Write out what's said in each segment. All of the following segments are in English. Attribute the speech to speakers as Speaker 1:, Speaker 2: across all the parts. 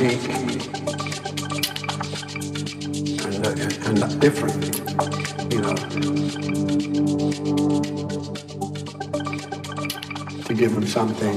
Speaker 1: unique and, and, and different, you know, to give them something.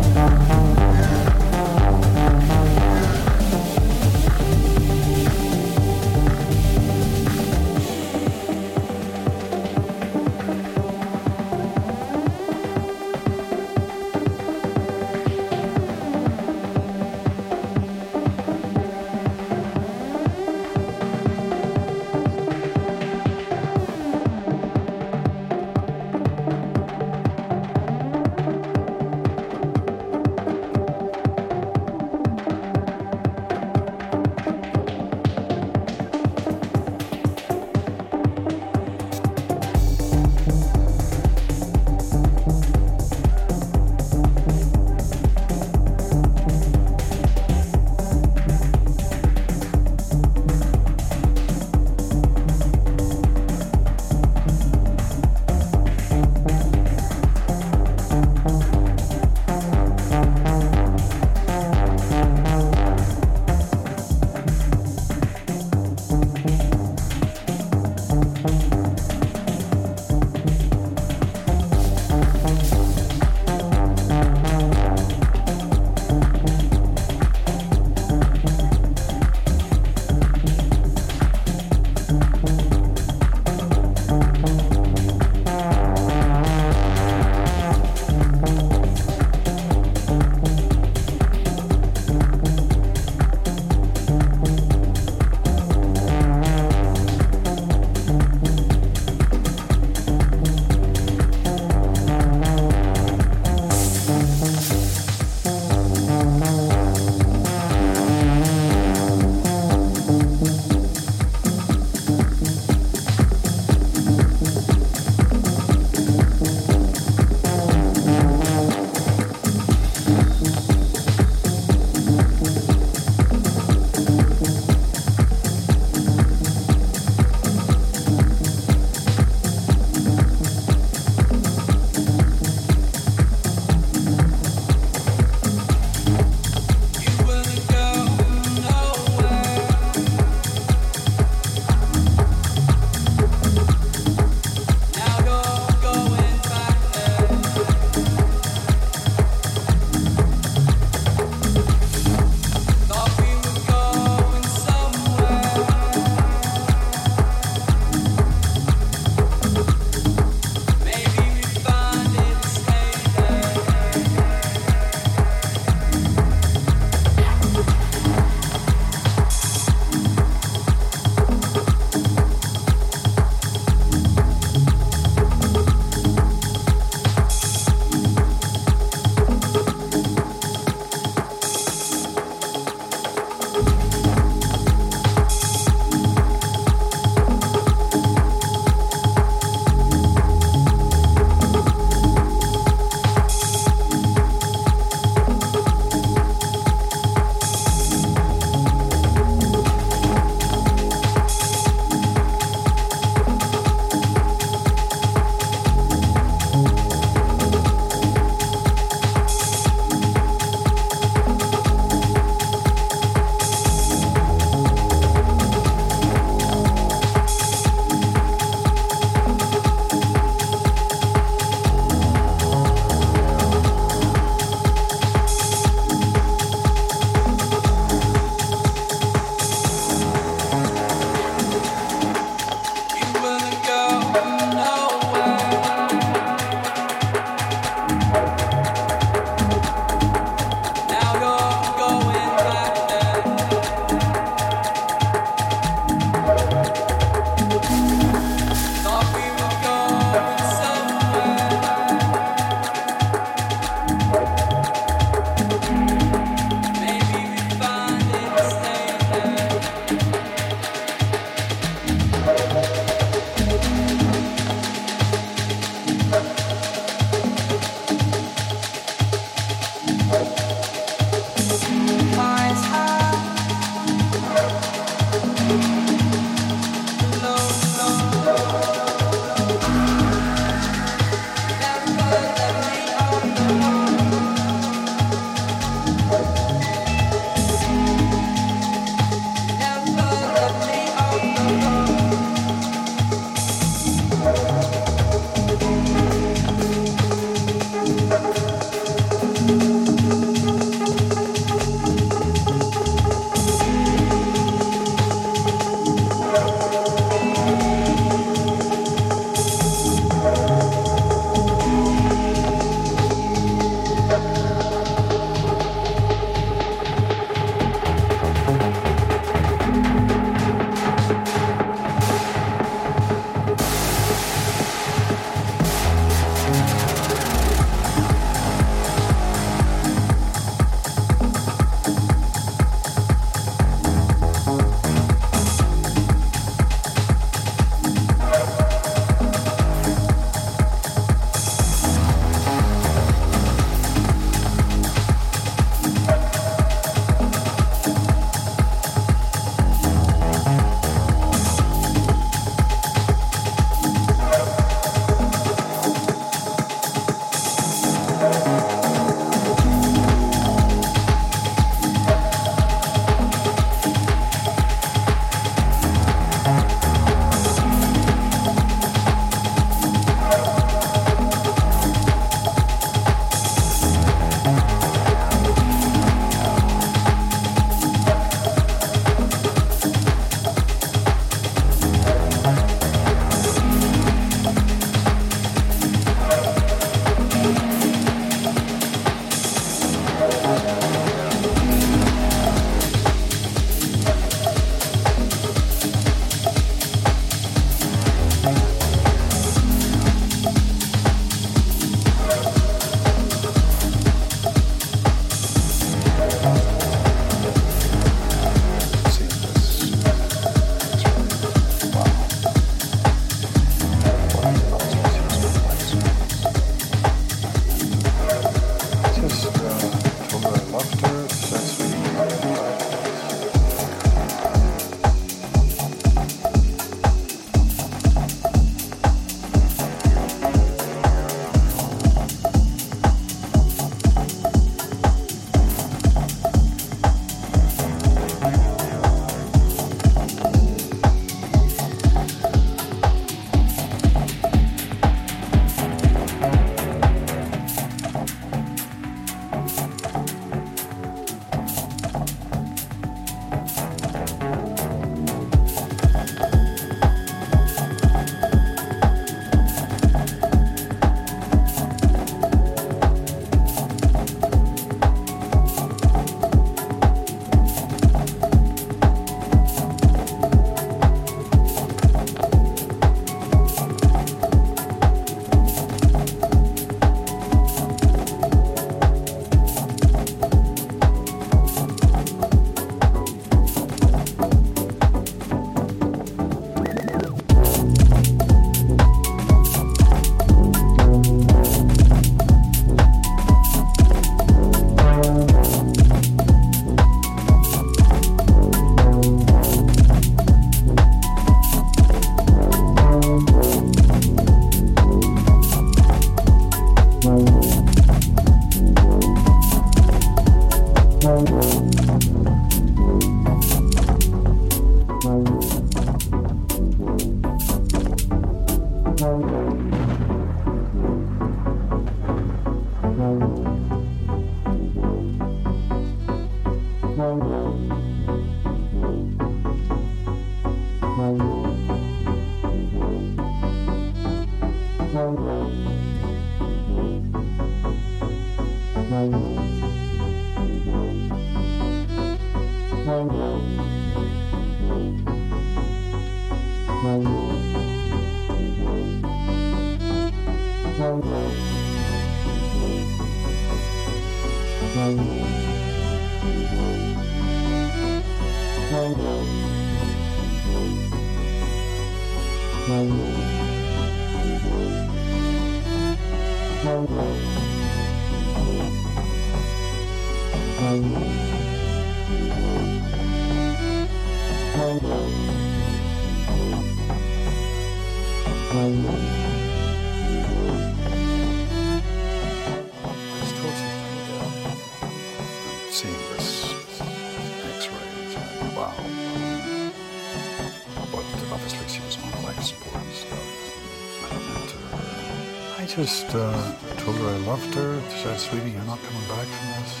Speaker 2: Just uh, told her I loved her. Said, sweetie, you're not coming back from this.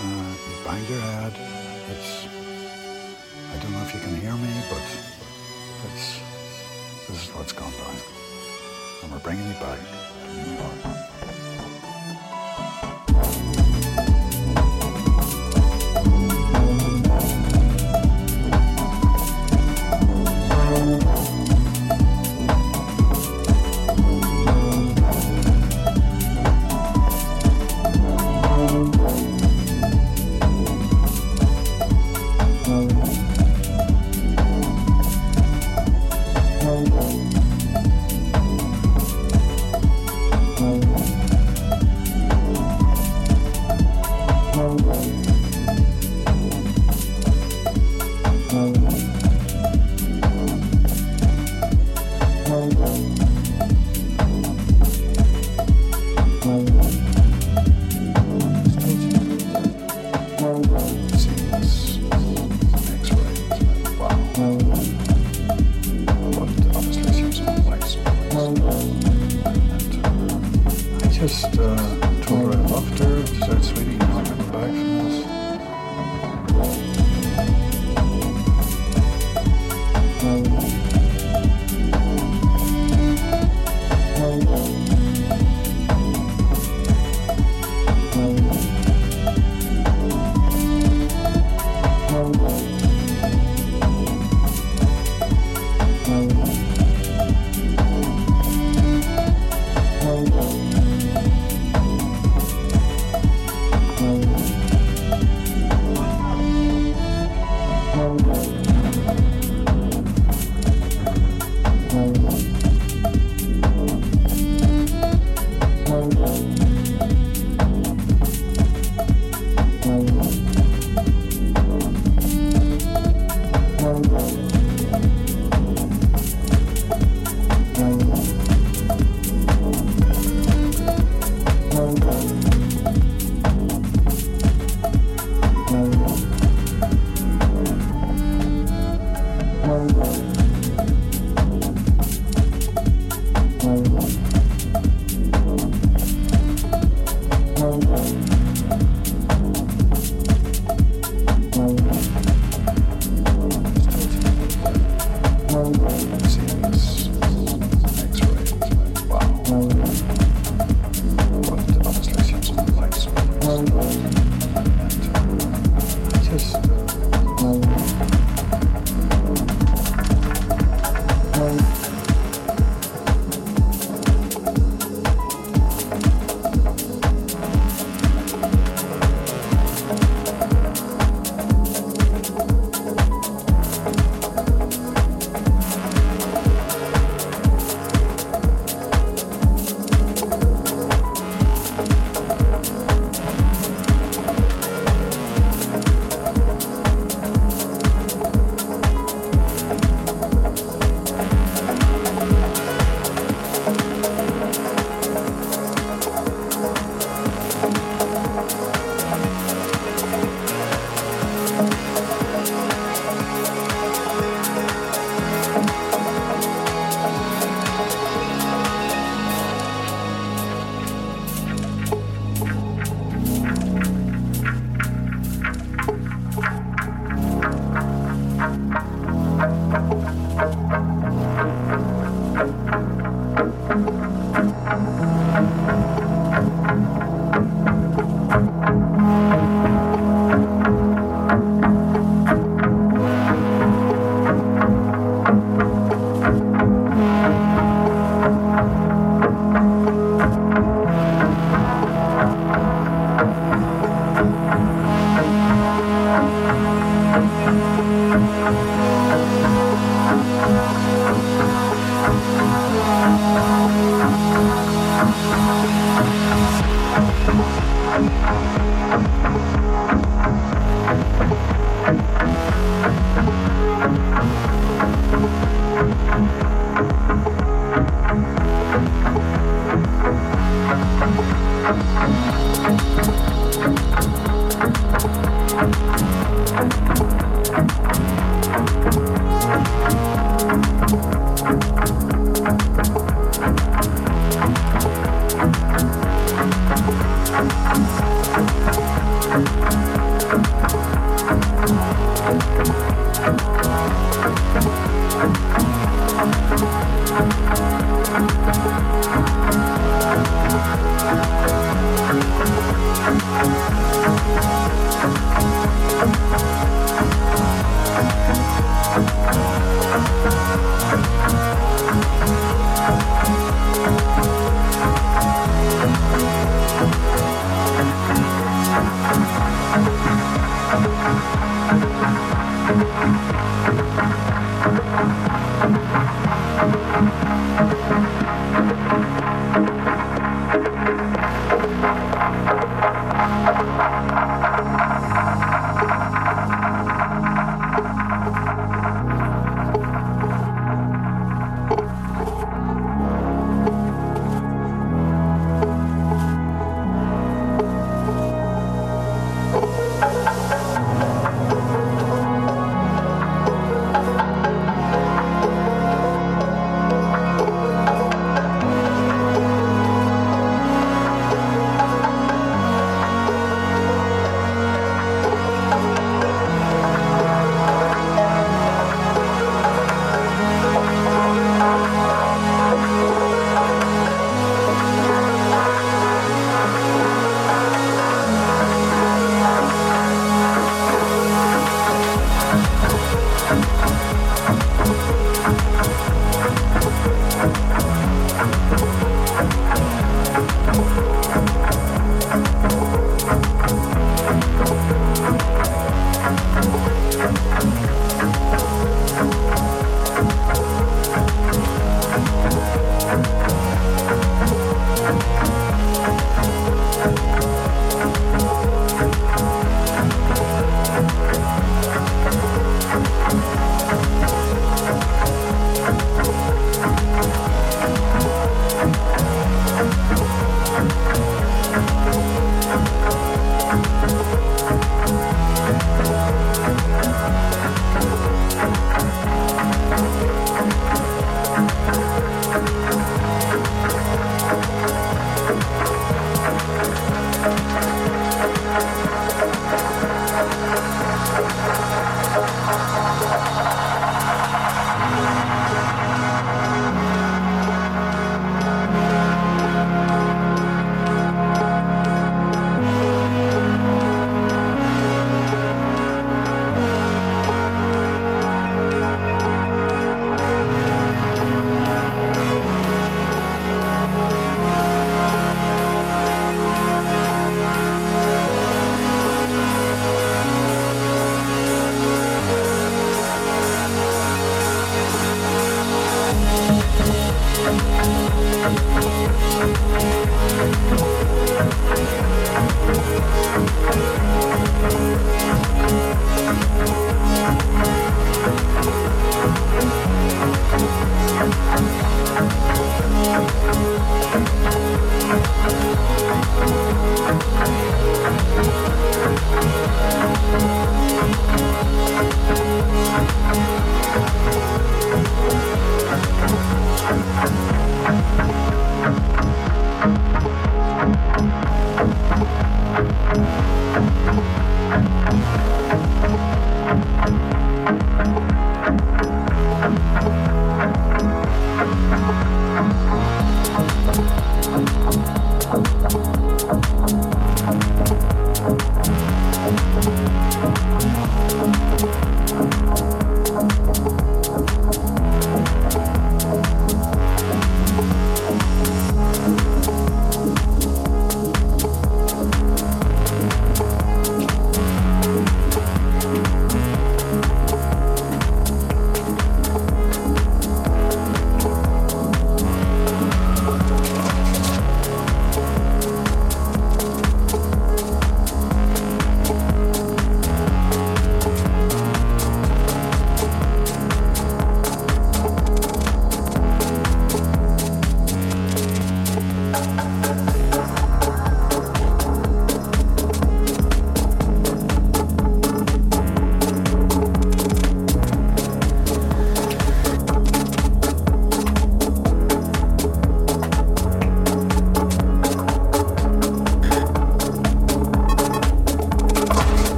Speaker 2: Uh, you banged your head. It's, I don't know if you can hear me, but it's, this is what's gone down. And we're bringing you back to New York.